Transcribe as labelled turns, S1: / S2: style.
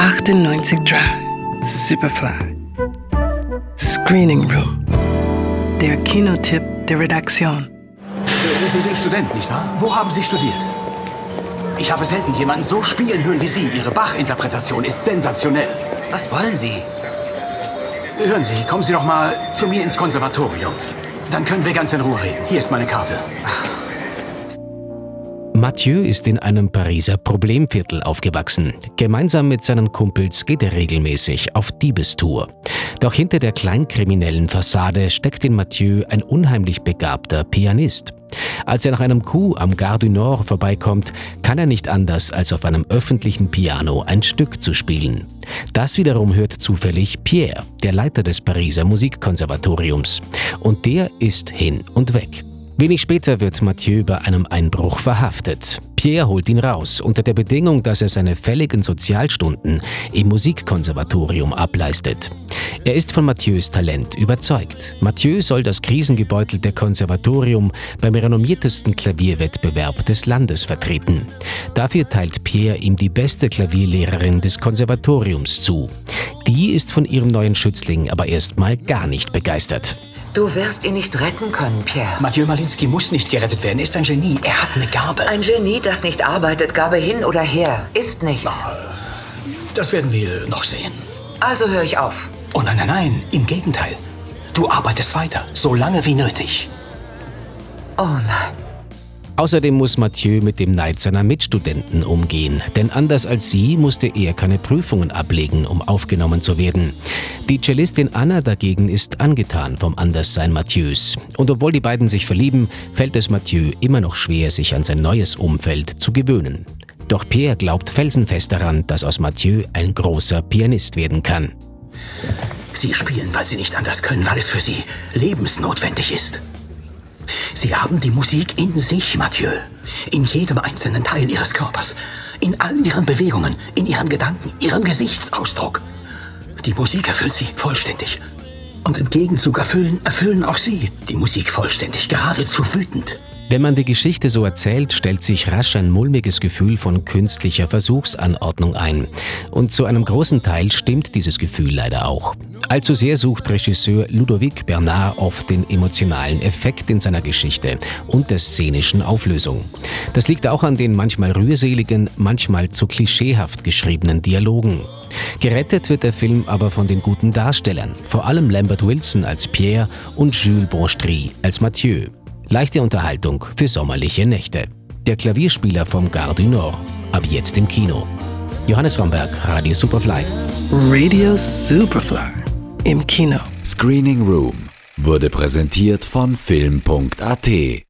S1: 98 Drive, Superfly. Screening Room. Der Kinotipp der Redaktion.
S2: Sie sind Student, nicht wahr? Wo haben Sie studiert? Ich habe selten jemanden so spielen hören wie Sie. Ihre Bach-Interpretation ist sensationell.
S3: Was wollen Sie?
S2: Hören Sie, kommen Sie doch mal zu mir ins Konservatorium. Dann können wir ganz in Ruhe reden. Hier ist meine Karte.
S4: Mathieu ist in einem Pariser Problemviertel aufgewachsen. Gemeinsam mit seinen Kumpels geht er regelmäßig auf Diebestour. Doch hinter der kleinkriminellen Fassade steckt in Mathieu ein unheimlich begabter Pianist. Als er nach einem Coup am Gare du Nord vorbeikommt, kann er nicht anders, als auf einem öffentlichen Piano ein Stück zu spielen. Das wiederum hört zufällig Pierre, der Leiter des Pariser Musikkonservatoriums. Und der ist hin und weg. Wenig später wird Mathieu bei einem Einbruch verhaftet. Pierre holt ihn raus, unter der Bedingung, dass er seine fälligen Sozialstunden im Musikkonservatorium ableistet. Er ist von Mathieu's Talent überzeugt. Mathieu soll das krisengebeutelte Konservatorium beim renommiertesten Klavierwettbewerb des Landes vertreten. Dafür teilt Pierre ihm die beste Klavierlehrerin des Konservatoriums zu. Die ist von ihrem neuen Schützling aber erstmal gar nicht begeistert.
S3: Du wirst ihn nicht retten können, Pierre.
S2: Mathieu Malinski muss nicht gerettet werden. Er ist ein Genie. Er hat eine Gabe.
S3: Ein Genie, das nicht arbeitet, Gabe hin oder her, ist nichts.
S2: Das werden wir noch sehen.
S3: Also höre ich auf.
S2: Oh nein, nein, nein. Im Gegenteil. Du arbeitest weiter, so lange wie nötig.
S3: Oh nein.
S4: Außerdem muss Mathieu mit dem Neid seiner Mitstudenten umgehen, denn anders als sie musste er keine Prüfungen ablegen, um aufgenommen zu werden. Die Cellistin Anna dagegen ist angetan vom Anderssein Mathieu's. Und obwohl die beiden sich verlieben, fällt es Mathieu immer noch schwer, sich an sein neues Umfeld zu gewöhnen. Doch Pierre glaubt felsenfest daran, dass aus Mathieu ein großer Pianist werden kann.
S2: Sie spielen, weil sie nicht anders können, weil es für sie lebensnotwendig ist. Sie haben die Musik in sich, Mathieu. In jedem einzelnen Teil Ihres Körpers. In all Ihren Bewegungen, in Ihren Gedanken, Ihrem Gesichtsausdruck. Die Musik erfüllt Sie vollständig. Und im Gegenzug erfüllen, erfüllen auch Sie die Musik vollständig, geradezu wütend.
S4: Wenn man die Geschichte so erzählt, stellt sich rasch ein mulmiges Gefühl von künstlicher Versuchsanordnung ein. Und zu einem großen Teil stimmt dieses Gefühl leider auch. Allzu sehr sucht Regisseur Ludovic Bernard oft den emotionalen Effekt in seiner Geschichte und der szenischen Auflösung. Das liegt auch an den manchmal rührseligen, manchmal zu klischeehaft geschriebenen Dialogen. Gerettet wird der Film aber von den guten Darstellern, vor allem Lambert Wilson als Pierre und Jules Bonstry als Mathieu. Leichte Unterhaltung für sommerliche Nächte. Der Klavierspieler vom Gare du Nord. Ab jetzt im Kino. Johannes Romberg, Radio Superfly.
S1: Radio Superfly. Im Kino.
S5: Screening Room wurde präsentiert von Film.at